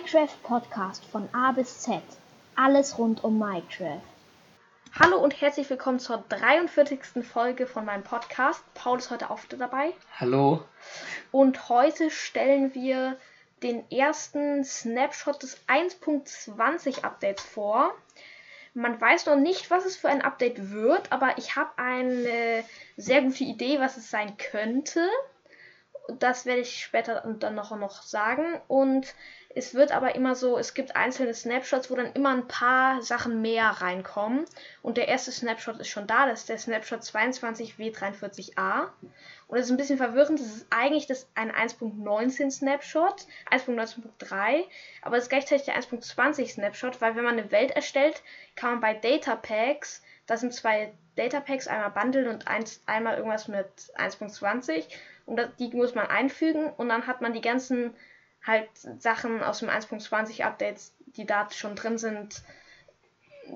Minecraft Podcast von A bis Z. Alles rund um Minecraft. Hallo und herzlich willkommen zur 43. Folge von meinem Podcast. Paul ist heute auch dabei. Hallo. Und heute stellen wir den ersten Snapshot des 1.20 Updates vor. Man weiß noch nicht, was es für ein Update wird, aber ich habe eine sehr gute Idee, was es sein könnte. Das werde ich später dann noch, noch sagen. Und es wird aber immer so, es gibt einzelne Snapshots, wo dann immer ein paar Sachen mehr reinkommen. Und der erste Snapshot ist schon da, das ist der Snapshot 22W43A. Und das ist ein bisschen verwirrend, das ist eigentlich das ein 1.19 Snapshot, 1.19.3, aber es ist gleichzeitig der 1.20 Snapshot, weil wenn man eine Welt erstellt, kann man bei Data Packs, das sind zwei Data Packs, einmal Bundle und eins, einmal irgendwas mit 1.20 und das, die muss man einfügen und dann hat man die ganzen halt Sachen aus dem 1.20 Updates, die da schon drin sind,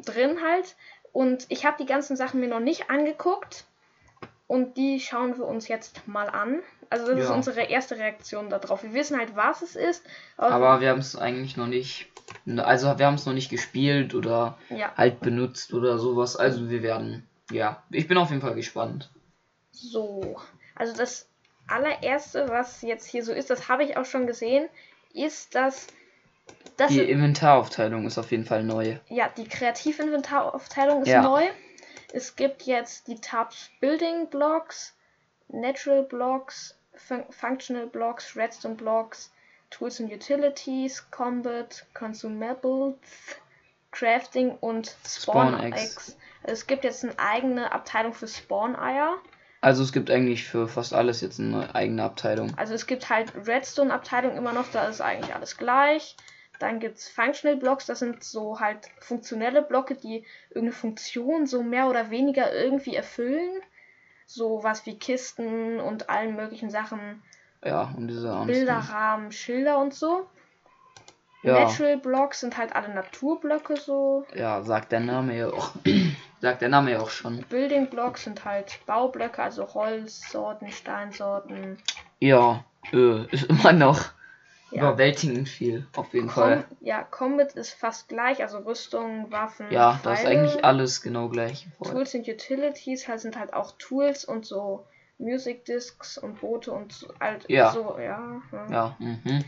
drin halt. Und ich habe die ganzen Sachen mir noch nicht angeguckt. Und die schauen wir uns jetzt mal an. Also das ja. ist unsere erste Reaktion darauf. Wir wissen halt, was es ist. Aber wir haben es eigentlich noch nicht. Also wir haben es noch nicht gespielt oder ja. halt benutzt oder sowas. Also wir werden. Ja, ich bin auf jeden Fall gespannt. So. Also das allererste, was jetzt hier so ist, das habe ich auch schon gesehen, ist, dass. dass die Inventaraufteilung ist auf jeden Fall neu. Ja, die Kreativinventaraufteilung ist ja. neu. Es gibt jetzt die Tabs Building Blocks, Natural Blocks, Fun Functional Blocks, Redstone Blocks, Tools and Utilities, Combat, Consumables, Crafting und Spawn, Spawn Eggs. Also es gibt jetzt eine eigene Abteilung für Spawn-Eier. Also es gibt eigentlich für fast alles jetzt eine eigene Abteilung. Also es gibt halt Redstone-Abteilung immer noch, da ist eigentlich alles gleich. Dann gibt es Functional Blocks, das sind so halt funktionelle Blöcke, die irgendeine Funktion so mehr oder weniger irgendwie erfüllen. So was wie Kisten und allen möglichen Sachen. Ja, und diese Bilderrahmen, Schilder und so. Ja. Natural Blocks sind halt alle Naturblöcke so. Ja, sagt der Name ja auch. Sagt der Name ja auch schon. Building Blocks sind halt Baublöcke, also Holzsorten, Steinsorten. Ja, äh, ist immer noch ja. überwältigend viel, auf jeden Com Fall. Ja, Combat ist fast gleich, also Rüstung, Waffen. Ja, da ist eigentlich alles genau gleich. Tools und Utilities halt sind halt auch Tools und so Music Discs und Boote und halt ja. so, ja. Ja. ja. Mhm.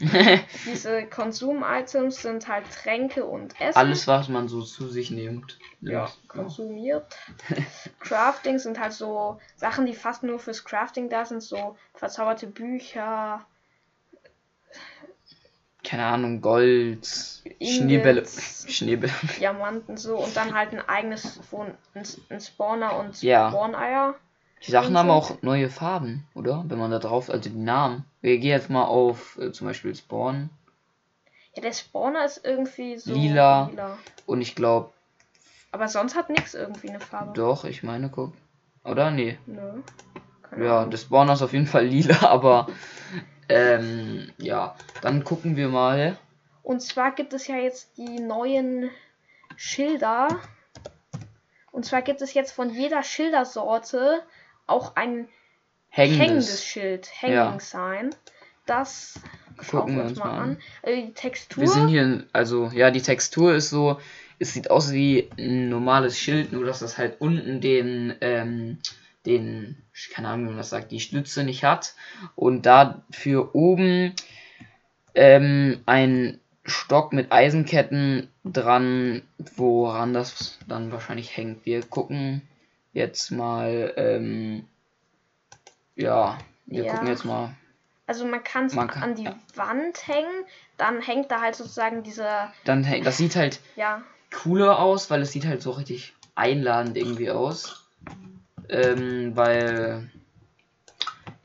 Diese Konsum-Items sind halt Tränke und Essen. Alles, was man so zu sich nimmt. Ja, konsumiert. Crafting sind halt so Sachen, die fast nur fürs Crafting da sind, so verzauberte Bücher. Keine Ahnung, Gold, Schneebälle, Schneebälle, Diamanten so und dann halt ein eigenes ein, ein Spawner und Spawn-Eier. Ja. Die Sachen haben auch neue Farben, oder? Wenn man da drauf, also die Namen. Wir gehen jetzt mal auf äh, zum Beispiel Spawn. Ja, der Spawner ist irgendwie so lila. lila. Und ich glaube. Aber sonst hat nichts irgendwie eine Farbe. Doch, ich meine, guck. Oder? Nee. Nö. Keine ja, Ahnung. der Spawner ist auf jeden Fall lila, aber. ähm, ja. Dann gucken wir mal. Und zwar gibt es ja jetzt die neuen Schilder. Und zwar gibt es jetzt von jeder Schildersorte auch ein hängendes, hängendes Schild, Hanging ja. Sign. Das gucken wir uns mal an. an. Also die Textur. Wir sind hier, also ja, die Textur ist so, es sieht aus wie ein normales Schild, nur dass das halt unten den, ähm, den, keine Ahnung, wie man das sagt, die Stütze nicht hat und dafür oben ähm, ein Stock mit Eisenketten dran, woran das dann wahrscheinlich hängt. Wir gucken jetzt mal, ähm, ja, wir ja. gucken jetzt mal. Also man, man kann es an die ja. Wand hängen, dann hängt da halt sozusagen dieser. Dann hängt, das sieht halt ja. Cooler aus, weil es sieht halt so richtig einladend irgendwie aus. Ähm, weil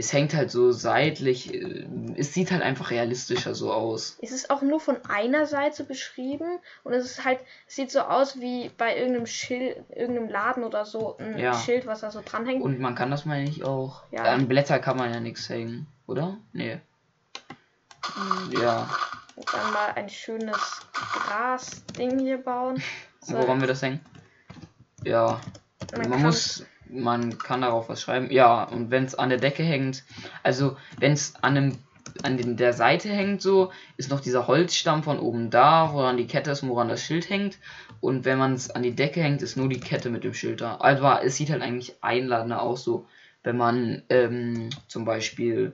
es hängt halt so seitlich, äh, es sieht halt einfach realistischer so aus. Es ist auch nur von einer Seite beschrieben und es ist halt, es sieht so aus wie bei irgendeinem Schild, irgendeinem Laden oder so, ein ja. Schild, was da so dranhängt. Und man kann das meine ich auch. Ja. An Blätter kann man ja nichts hängen, oder? Nee. Mhm. Ja. Dann mal ein schönes Gras-Ding hier bauen. So. Woran wir das hängen? Ja. Man, man muss man kann darauf was schreiben. Ja, und wenn es an der Decke hängt, also wenn es an einem an den, der Seite hängt so, ist noch dieser Holzstamm von oben da, woran die Kette ist, woran das Schild hängt. Und wenn man es an die Decke hängt, ist nur die Kette mit dem Schild da. Also es sieht halt eigentlich einladender aus, so wenn man ähm, zum Beispiel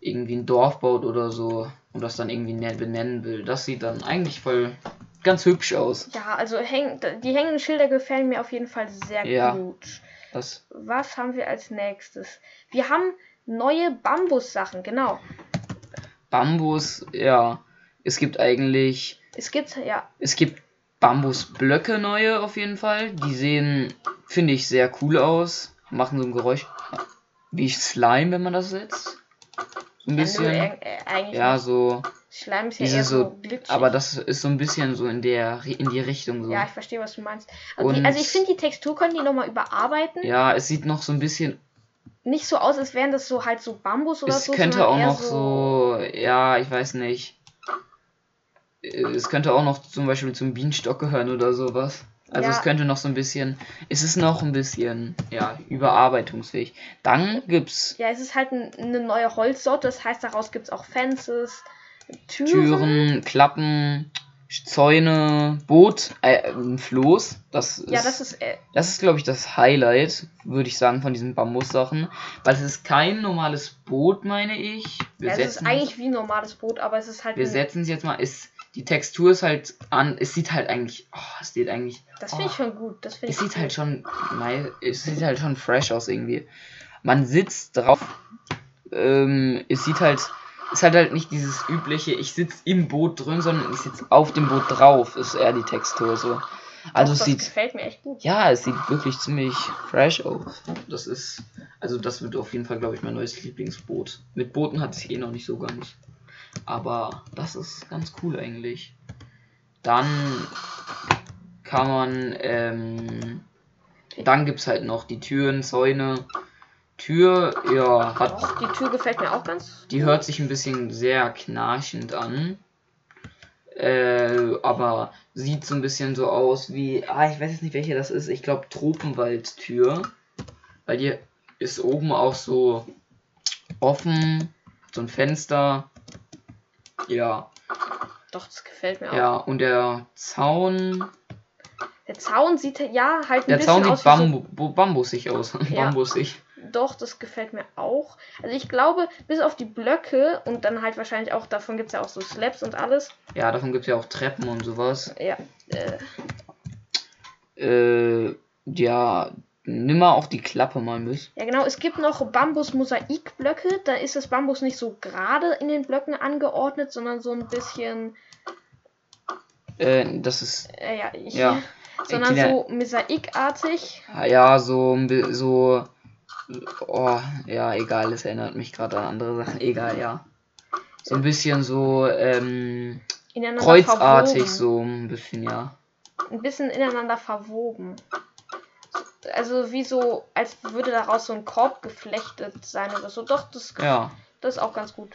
irgendwie ein Dorf baut oder so und das dann irgendwie ne- benennen will. Das sieht dann eigentlich voll ganz hübsch aus. Ja, also häng, die hängenden Schilder gefallen mir auf jeden Fall sehr Ja. gut. Das, Was haben wir als nächstes? Wir haben neue Bambus-Sachen, genau. Bambus, ja. Es gibt eigentlich, Es gibt ja, es gibt Bambusblöcke neue auf jeden Fall. Die sehen, finde ich, sehr cool aus. Machen so ein Geräusch wie Slime, wenn man das setzt. So ein ja, bisschen. äh, äh, eigentlich Ja, so. Schleim ist ja eher so, so. glitschig. Aber das ist so ein bisschen so in der in die Richtung so. Ja, ich verstehe, was du meinst. Also, die, Und- also ich finde, die Textur können die nochmal überarbeiten. Ja, es sieht noch so ein bisschen. Nicht so aus, als wären das so halt so Bambus oder Es so. könnte sondern auch noch so, ja, ich weiß nicht. Äh, Es könnte auch noch zum Beispiel zum Bienenstock gehören oder sowas. Also Ja. es könnte noch so ein bisschen. Es ist noch ein bisschen, ja, überarbeitungsfähig. Dann gibt's Ja, es ist halt ein, eine neue Holzsorte, das heißt, daraus gibt es auch Fences, Türen. Türen, Klappen, Zäune, Boot, äh, ein Floß. Das ist, Ja, das ist. Äh, das ist glaube ich, das Highlight, würde ich sagen, von diesen Bambus-Sachen. Weil es ist kein normales Boot, meine ich. Wir ja, es ist eigentlich wie ein normales Boot, aber es ist halt. Wir setzen es jetzt mal. Ist, die Textur ist halt an. Es sieht halt eigentlich. Oh, es sieht eigentlich. das finde ich oh, schon gut. Das Es ich sieht gut. halt schon. Nein, es sieht halt schon fresh aus irgendwie. Man sitzt drauf. Ähm, es sieht halt. Es hat halt nicht dieses übliche, ich sitze im Boot drin, sondern ich sitze auf dem Boot drauf, ist eher die Textur so. Also das sieht. gefällt mir echt gut. Ja, es sieht wirklich ziemlich fresh aus. Das ist. Also das wird auf jeden Fall, glaube ich, mein neues Lieblingsboot. Mit Booten hat es eh noch nicht so ganz. Aber das ist ganz cool eigentlich. Dann kann man. Ähm, dann gibt es halt noch die Türen, Zäune. Tür, ja, hat. Die Tür gefällt mir auch ganz. Die hört sich ein bisschen sehr knarschend an. Äh, aber sieht so ein bisschen so aus wie. Ah, ich weiß jetzt nicht, welche das ist. Ich glaube Tropenwaldtür. Weil die ist oben auch so offen. So ein Fenster. Ja. Doch, das gefällt mir auch. Ja, und der Zaun. Der Zaun sieht ja halt ein Der bisschen Zaun sieht aus so bambu bo- bambusig aus. Ja. bambusig. Doch, das gefällt mir auch. Also ich glaube, bis auf die Blöcke und dann halt wahrscheinlich auch, davon gibt es ja auch so Slabs und alles. Ja, davon gibt es ja auch Treppen und sowas. Ja, äh, Äh, ja, nimm mal auch die Klappe mal mit. ja genau, es gibt noch Bambus-Mosaikblöcke. Da ist das Bambus nicht so gerade in den Blöcken angeordnet, sondern so ein bisschen, Äh, das ist. äh, ja, ich, Ja. sondern so mosaikartig. Ja, so, so. Oh, ja, egal, es erinnert mich gerade an andere Sachen. Egal, ja. So ein bisschen so, ähm, kreuzartig, verwoben. so ein bisschen, ja. Ein bisschen ineinander verwoben. Also wie so, als würde daraus so ein Korb geflechtet sein oder so. Doch, das Ja, Das ist auch ganz gut.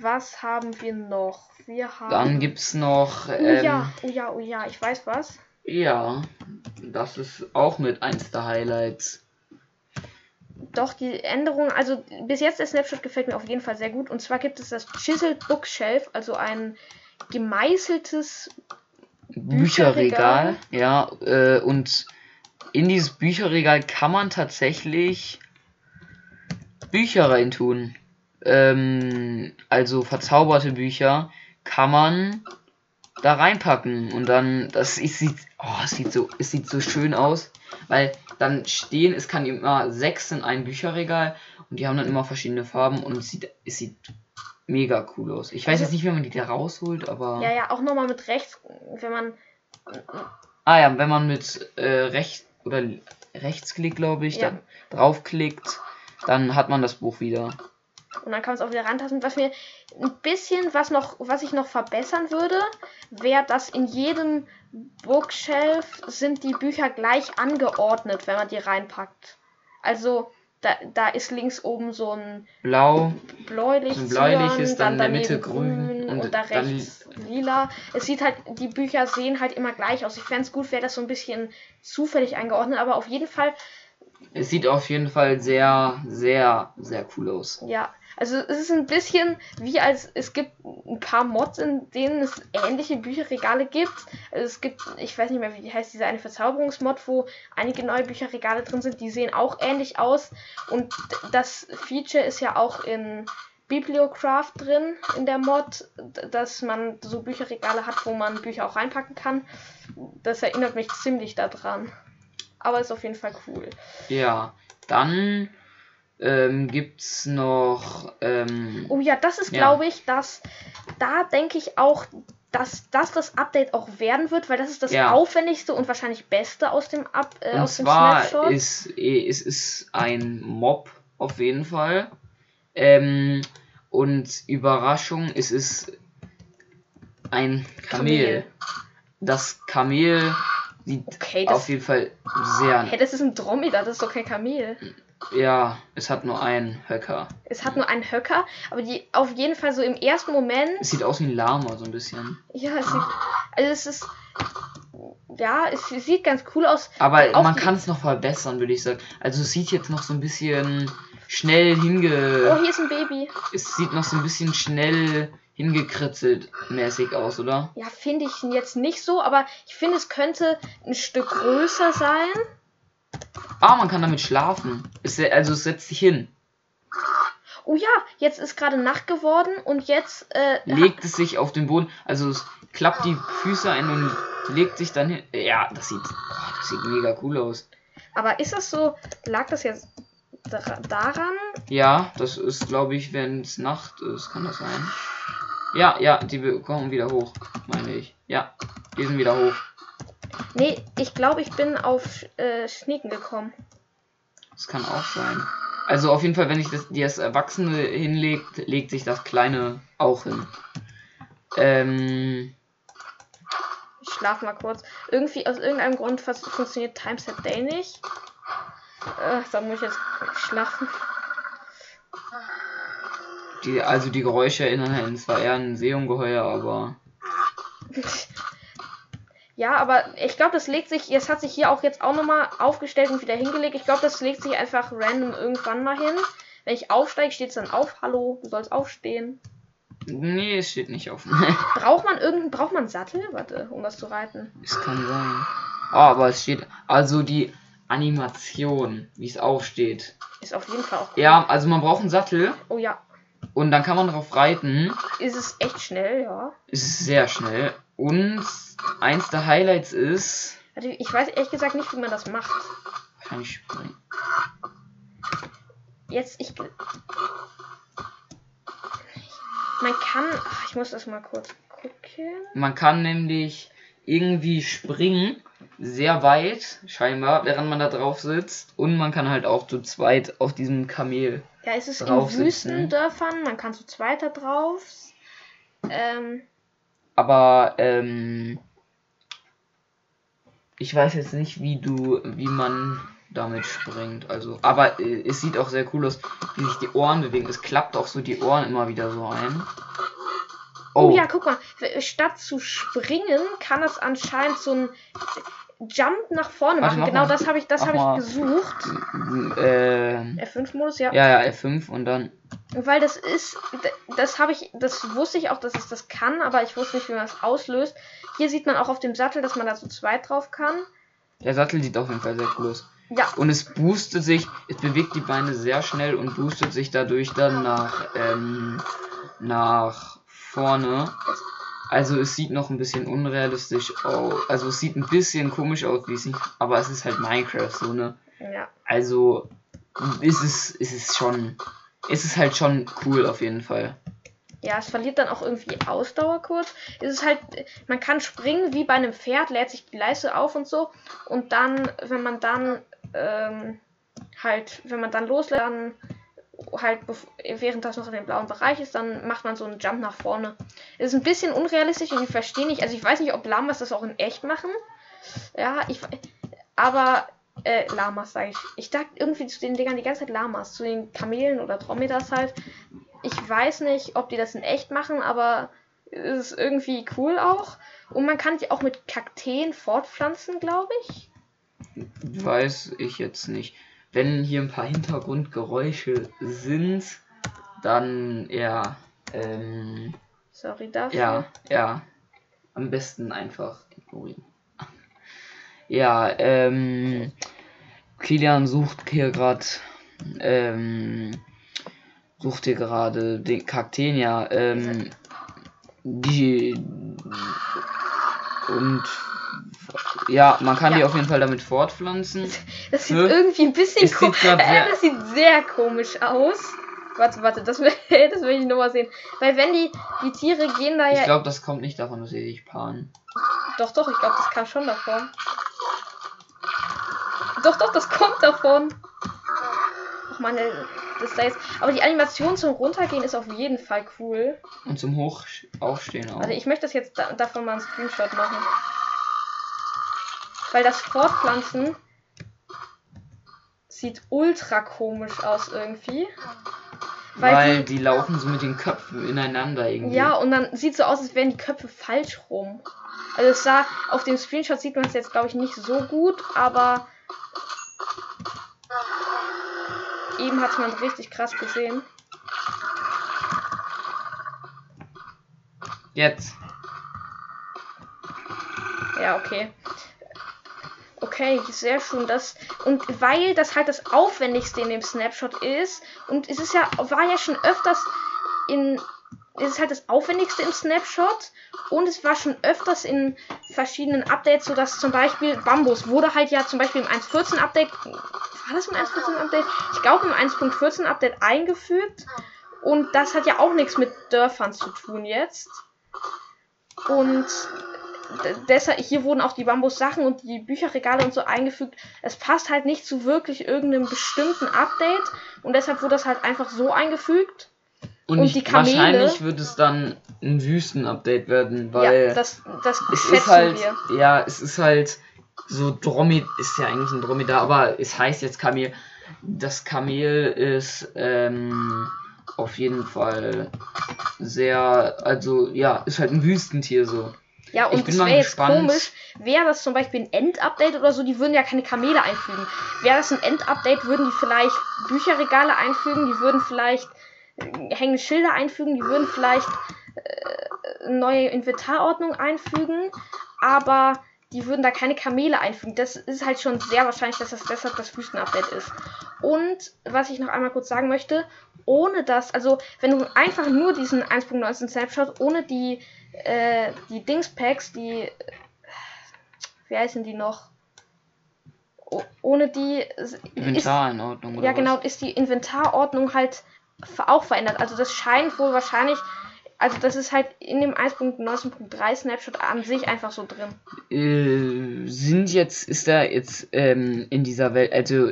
Was haben wir noch? Wir haben. dann gibt's noch, oh ähm, ja, oh ja, oh ja, ich weiß was. ja, das ist auch mit eins der Highlights. Doch, die Änderung, also bis jetzt der Snapshot gefällt mir auf jeden Fall sehr gut. Und zwar gibt es das Chiseled Bookshelf, also ein gemeißeltes. Bücherregal, ja, äh, und in dieses Bücherregal kann man tatsächlich Bücher reintun. Ähm, also verzauberte Bücher kann man da reinpacken und dann das ist, sieht oh, es sieht so es sieht so schön aus, weil dann stehen es kann immer sechs in einem Bücherregal und die haben dann immer verschiedene Farben und es sieht es sieht mega cool aus. Ich weiß jetzt nicht, wie man die da rausholt, aber Ja, ja, auch nochmal mit rechts, wenn man. Ah ja, wenn man mit äh, rechts oder rechtsklick, glaube ich, Ja. dann draufklickt, dann hat man das Buch wieder. Und dann kann man es auch wieder rantasten. Was mir ein bisschen, was noch, was ich noch verbessern würde, wäre, dass in jedem Bookshelf sind die Bücher gleich angeordnet, wenn man die reinpackt. Also da, da ist links oben so ein Blau, bläulich, So ein bläuliches, dann in der Mitte grün und, und da dann rechts lila. Es sieht halt, die Bücher sehen halt immer gleich aus. Ich fände es gut, wäre das so ein bisschen zufällig eingeordnet, aber auf jeden Fall Es sieht auf jeden Fall sehr, sehr, sehr cool aus. Ja, also es ist ein bisschen wie als es gibt ein paar Mods, in denen es ähnliche Bücherregale gibt. Also es gibt, ich weiß nicht mehr, wie heißt, diese eine Verzauberungsmod, wo einige neue Bücherregale drin sind, die sehen auch ähnlich aus. Und das Feature ist ja auch in Bibliocraft drin in der Mod, dass man so Bücherregale hat, wo man Bücher auch reinpacken kann. Das erinnert mich ziemlich daran. Aber ist auf jeden Fall cool. Ja, dann ähm, gibt's noch. Ähm, Oh ja, das ist, Ja. glaube ich, dass da denke ich auch, dass das das Update auch werden wird, weil das ist das Ja. aufwendigste und wahrscheinlich beste aus dem Up, äh, und aus dem zwar Snapshot. ist es ist ein Mob auf jeden Fall. Ähm, und Überraschung, es ist ein Kamel. Kamel. Das Kamel sieht Okay, auf jeden Fall sehr. Hey, das ist ein Dromedar, das ist doch kein Kamel. Ja, es hat nur einen Höcker. Es hat nur einen Höcker, aber die auf jeden Fall so im ersten Moment. Es sieht aus wie ein Lama so ein bisschen. Ja, es sieht. Also es ist. Ja, es sieht ganz cool aus. Aber man kann es noch verbessern, würde ich sagen. Also es sieht jetzt noch so ein bisschen schnell Oh, hinge. hier ist ein Baby. Es sieht noch so ein bisschen schnell hingekritzelt mäßig aus, oder? Ja, finde ich jetzt nicht so, aber ich finde, es könnte ein Stück größer sein. Ah, man kann damit schlafen. Es, also es setzt sich hin. Oh ja, jetzt ist gerade Nacht geworden und jetzt. Äh, Legt es sich auf den Boden. Also es klappt die Füße ein und legt sich dann hin. Ja, das sieht, oh, das sieht mega cool aus. Aber ist das so, lag das jetzt daran? Ja, das ist, glaube ich, wenn es Nacht ist, kann das sein. Ja, ja, die kommen wieder hoch, meine ich. Ja, die sind wieder hoch. Nee, ich glaube, ich bin auf äh, Schneeken gekommen. Das kann auch sein. Also auf jeden Fall, wenn ich das, die das Erwachsene hinlegt, legt sich das Kleine auch hin. Ähm, Ich schlafe mal kurz. Irgendwie, aus irgendeinem Grund funktioniert Timeset Day nicht. Äh, da muss ich jetzt schlafen. die, also die Geräusche erinnern halt zwar eher an ein Seeungeheuer, aber Ja, aber ich glaube, das legt sich, jetzt hat sich hier auch jetzt auch nochmal aufgestellt und wieder hingelegt. Ich glaube, das legt sich einfach random irgendwann mal hin. Wenn ich aufsteige, steht es dann auf. Hallo, du sollst aufstehen. nee, es steht nicht auf. Braucht man irgendeinen, braucht man einen Sattel? Warte, um das zu reiten. es kann sein. Oh, aber es steht, also die Animation, wie es aufsteht. Ist auf jeden Fall auch cool. Ja, also man braucht einen Sattel Oh ja, und dann kann man drauf reiten. ist es echt schnell, ja. Es ist sehr schnell. Und eins der Highlights ist. Also ich weiß ehrlich gesagt nicht, wie man das macht. Wahrscheinlich springen. Jetzt, ich. Man kann. Ach, ich muss das mal kurz gucken. Man kann nämlich irgendwie springen, sehr weit, scheinbar, während man da drauf sitzt. Und man kann halt auch zu zweit auf diesem Kamel. Ja, es ist in. Wüstendörfern, man kann zu zweiter drauf. Ähm, Aber, ähm. Ich weiß jetzt nicht, wie du, wie man damit springt. Also, aber äh, es sieht auch sehr cool aus, wie sich die Ohren bewegen. Es klappt auch so die Ohren immer wieder so ein. oh. ja, guck mal, statt zu springen, kann es anscheinend so ein Jump nach vorne Warte, machen. mach genau mal. das habe ich, das mal. ich gesucht. Ähm, F5-Modus, ja. ja, ja, F5 und dann. Weil das ist, das habe ich, das wusste ich auch, dass es das kann, aber ich wusste nicht, wie man es auslöst. Hier sieht man auch auf dem Sattel, dass man da zu zweit drauf kann. Der Sattel sieht auf jeden Fall sehr cool aus. Ja, Und es boostet sich, es bewegt die Beine sehr schnell und boostet sich dadurch dann nach, ähm, nach vorne. Also es sieht noch ein bisschen unrealistisch aus. Also es sieht ein bisschen komisch aus, wie es nicht. Aber es ist halt Minecraft so, ne? ja. Also ist es, ist es schon. Ist es halt schon cool auf jeden Fall. Ja, es verliert dann auch irgendwie Ausdauer kurz. Es ist halt, man kann springen wie bei einem Pferd, lädt sich die Leiste auf und so. Und dann, wenn man dann ähm, halt, wenn man dann loslässt, dann halt, während das noch in dem blauen Bereich ist, dann macht man so einen Jump nach vorne. Es ist ein bisschen unrealistisch und ich verstehe nicht, also ich weiß nicht, ob Lamas das auch in echt machen. Ja, ich, aber, äh, Lamas sage ich. Ich dachte irgendwie zu den Dingern die ganze Zeit Lamas, zu den Kamelen oder Dromedars halt. Ich weiß nicht, ob die das in echt machen, aber es ist irgendwie cool auch. Und man kann die auch mit Kakteen fortpflanzen, glaube ich. Weiß ich jetzt nicht. Wenn hier ein paar Hintergrundgeräusche sind, dann ja, ähm, Sorry dafür. ja, ja, am besten einfach ignorieren. Ja, ähm, Kilian sucht hier gerade, ähm, sucht hier gerade den Kaktenia, ähm, die und ja, man kann die Ja. auf jeden Fall damit fortpflanzen. Das sieht Hä? irgendwie ein bisschen komisch grad sehr- Das sieht sehr komisch aus. Warte, warte, das will, das will ich nochmal sehen. Weil wenn die, die Tiere gehen da Ich ja. glaube, das kommt nicht davon, dass sie sich paaren. Doch, doch, ich glaube, das kam schon davon. Doch, doch, das kommt davon. Ach man, das da jetzt. Aber die Animation zum Runtergehen ist auf jeden Fall cool. Und zum Hoch Aufstehen auch. Also ich möchte das jetzt da, davon mal einen Screenshot machen. Weil das Fortpflanzen sieht ultra komisch aus irgendwie. Weil, Weil, die, laufen so mit den Köpfen ineinander die, irgendwie. ja, und dann sieht so aus, als wären die Köpfe falsch rum. Also es sah, auf dem Screenshot sieht man es jetzt glaube ich nicht so gut, aber eben hat man richtig krass gesehen. Jetzt. Ja, okay. Okay, sehr schön. Das, und weil das halt das Aufwendigste in dem Snapshot ist, und es ist ja, war ja schon öfters in. Es ist halt das Aufwendigste im Snapshot und es war schon öfters in verschiedenen Updates, so dass zum Beispiel Bambus wurde halt ja zum Beispiel im 1.14 Update, war das im 1.14 Update? Ich glaube im 1.14 Update eingefügt und das hat ja auch nichts mit Dörfern zu tun jetzt. Und deshalb, hier wurden auch die Bambus-Sachen und die Bücherregale und so eingefügt. Es passt halt nicht zu wirklich irgendeinem bestimmten Update und deshalb wurde das halt einfach so eingefügt. Und, Und ich, die Kamele- wahrscheinlich wird es dann ein Wüsten-Update werden, weil ja, das, das es ist halt, wir. ja, es ist halt so Dromid, ist ja eigentlich ein Dromedar, aber es heißt jetzt Kamel. Das Kamel ist ähm, auf jeden Fall sehr, also ja, ist halt ein Wüstentier so. Ja, und es wäre jetzt komisch, wäre das zum Beispiel ein End-Update oder so, die würden ja keine Kamele einfügen. Wäre das ein End-Update, würden die vielleicht Bücherregale einfügen, die würden vielleicht äh, hängende Schilder einfügen, die würden vielleicht äh, neue Inventarordnung einfügen, aber die würden da keine Kamele einfügen. Das ist halt schon sehr wahrscheinlich, dass das deshalb das Wüsten-Update ist. Und was ich noch einmal kurz sagen möchte, ohne das, also wenn du einfach nur diesen 1.19 Snapshot, ohne die, äh, die Dings-Packs, die, äh, wie heißen die noch? Oh, ohne die ist, Inventar in Ordnung, oder ja, was? genau, ist die Inventarordnung halt auch verändert. Also das scheint wohl wahrscheinlich, also das ist halt in dem 1.19.3 Snapshot an sich einfach so drin. Äh, sind jetzt, ist da jetzt ähm, in dieser Welt, also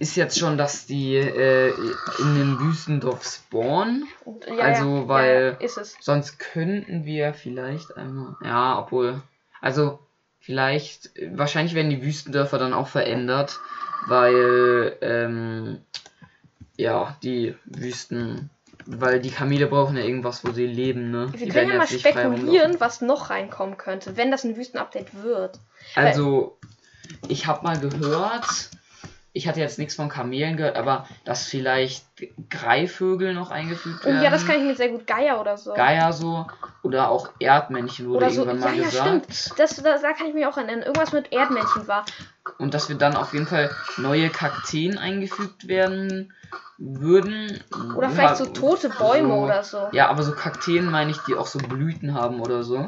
ist jetzt schon, dass die äh, in dem Wüstendorf spawnen? Ja, Also, ja, weil- ja, ist es. Sonst könnten wir vielleicht einmal. Ja, obwohl. Also, vielleicht. Wahrscheinlich werden die Wüstendörfer dann auch verändert, weil. Ähm, ja, die Wüsten. Weil die Kamele brauchen ja irgendwas, wo sie leben, ne? Wir die können ja mal spekulieren, was noch reinkommen könnte, wenn das ein Wüstenupdate wird. Also, ich habe mal gehört, ich hatte jetzt nichts von Kamelen gehört, aber dass vielleicht Greifvögel noch eingefügt werden. ja, das kann ich mir sehr gut Geier oder so. Geier so oder auch Erdmännchen wurde oder so. irgendwann Ja, mal ja, gesagt. stimmt. Das, da, da kann ich mich auch erinnern. Irgendwas mit Erdmännchen war. Und dass wir dann auf jeden Fall neue Kakteen eingefügt werden würden. Oder Ja, vielleicht so tote Bäume so- oder so. Ja, aber so Kakteen meine ich, die auch so Blüten haben oder so.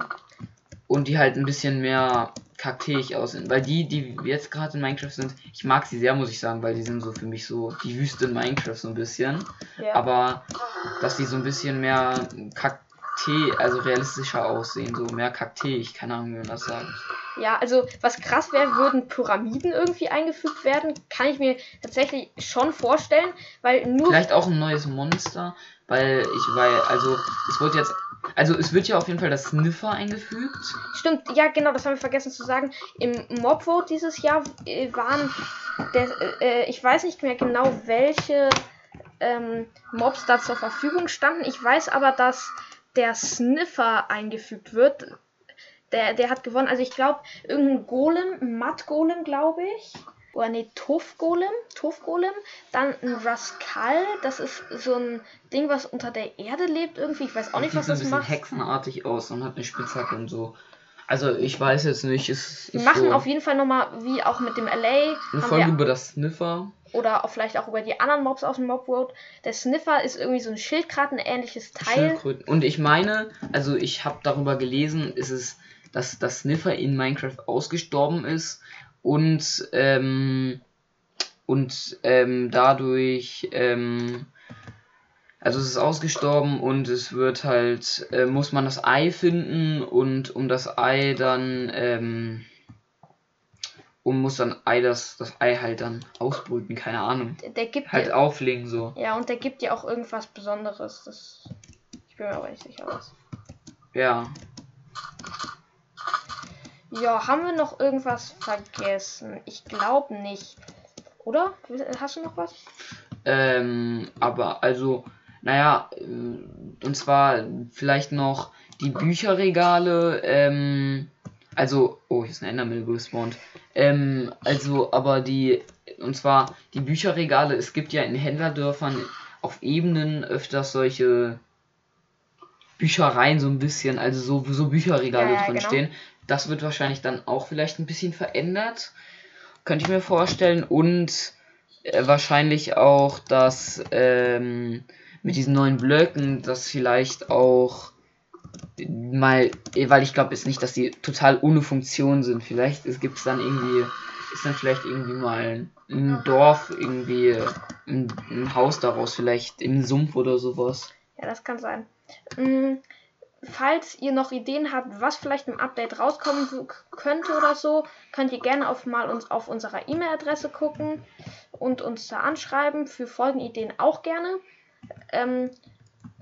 Und die halt ein bisschen mehr kakteig aussehen. Weil die, die jetzt gerade in Minecraft sind, ich mag sie sehr, muss ich sagen, weil die sind so für mich so die Wüste in Minecraft so ein bisschen. Ja. Aber dass die so ein bisschen mehr Kaktee, also realistischer aussehen, so mehr kakteig, keine Ahnung, wie man das sagt. Ja, also was krass wäre, würden Pyramiden irgendwie eingefügt werden, kann ich mir tatsächlich schon vorstellen, weil nur Vielleicht auch ein neues Monster, weil ich, weil, also, es wird jetzt, also es wird ja auf jeden Fall das Sniffer eingefügt. stimmt, ja genau, das haben wir vergessen zu sagen. Im Mobvote dieses Jahr äh, waren der, äh, ich weiß nicht mehr genau, welche ähm, Mobs da zur Verfügung standen. Ich weiß aber, dass der Sniffer eingefügt wird. Der, der hat gewonnen. Also ich glaube, irgendein Golem, ein Matt-Golem, glaube ich. Oder nee, Tuff-Golem, Tuff-Golem, dann ein Rascal, das ist so ein Ding, was unter der Erde lebt irgendwie, ich weiß auch nicht, was sieht das so ein bisschen macht. hexenartig aus und hat eine Spitzhacke und so. Also ich weiß jetzt nicht, es ist machen so auf jeden Fall nochmal, wie auch mit dem LA, eine Folge wir, über das Sniffer. oder auch vielleicht auch über die anderen Mobs aus dem Mob World. Der Sniffer ist irgendwie so ein Schildkröten-ähnliches Teil. Schildkröten. Und ich meine, also ich habe darüber gelesen, ist es, dass das Sniffer in Minecraft ausgestorben ist und ähm, und ähm, dadurch ähm, also es ist ausgestorben und es wird halt äh, muss man das Ei finden und um das Ei dann ähm, und muss dann Ei das das Ei halt dann ausbrüten, keine Ahnung, Der, der gibt halt dir, auflegen so. ja, und der gibt dir auch irgendwas Besonderes. Das, ich bin mir aber nicht sicher was. Ja, Ja, haben wir noch irgendwas vergessen? Ich glaube nicht. Oder? Hast du noch was? Ähm, aber also, naja, äh, und zwar vielleicht noch die Bücherregale, ähm, also, oh, hier ist ein Endermill gespawnt. Ähm, also, aber die, und zwar die Bücherregale, es gibt ja in Händlerdörfern auf Ebenen öfters solche Büchereien so ein bisschen, also so, so Bücherregale Ja, ja, drin genau. stehen. Das wird wahrscheinlich dann auch vielleicht ein bisschen verändert. Könnte ich mir vorstellen. Und äh, wahrscheinlich auch, dass ähm, mit diesen neuen Blöcken, dass vielleicht auch mal, eh, weil ich glaube jetzt nicht, dass die total ohne Funktion sind. Vielleicht gibt es dann irgendwie, ist dann vielleicht irgendwie mal ein Dorf, irgendwie ein, ein Haus daraus, vielleicht im Sumpf oder sowas. Ja, das kann sein. Mm, Falls ihr noch Ideen habt, was vielleicht im Update rauskommen könnte oder so, könnt ihr gerne auf mal uns auf unserer E-Mail-Adresse gucken und uns da anschreiben. Für Folgenideen auch gerne. Ähm,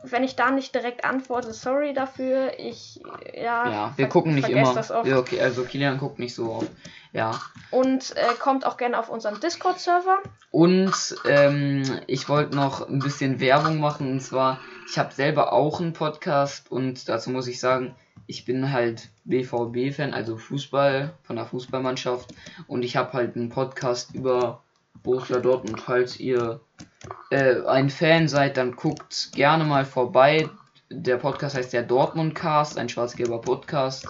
wenn ich da nicht direkt antworte, sorry dafür. Ich ja, Ja, wir gucken nicht immer. Das oft. Ja, okay, also Kilian guckt nicht so oft. Ja. Und äh, kommt auch gerne auf unseren Discord-Server. Und ähm, ich wollte noch ein bisschen Werbung machen. Und zwar, ich habe selber auch einen Podcast und dazu muss ich sagen, ich bin halt BVB-Fan, also Fußball von der Fußballmannschaft. Und ich habe halt einen Podcast über Borussia Dortmund. Falls ihr äh, ein Fan seid, dann guckt gerne mal vorbei. Der Podcast heißt der Dortmund Cast, ein schwarz-gelber Podcast.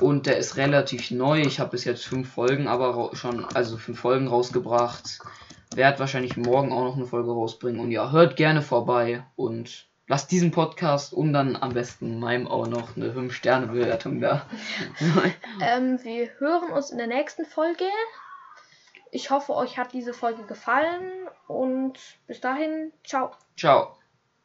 Und der ist relativ neu. Ich habe bis jetzt fünf Folgen, aber schon, also fünf Folgen rausgebracht. Werd wahrscheinlich morgen auch noch eine Folge rausbringen. Und ja, hört gerne vorbei und lasst diesen Podcast und dann am besten meinem auch noch eine 5-Sterne-Bewertung da. Ähm, wir hören uns in der nächsten Folge. Ich hoffe, euch hat diese Folge gefallen und bis dahin, ciao. Ciao.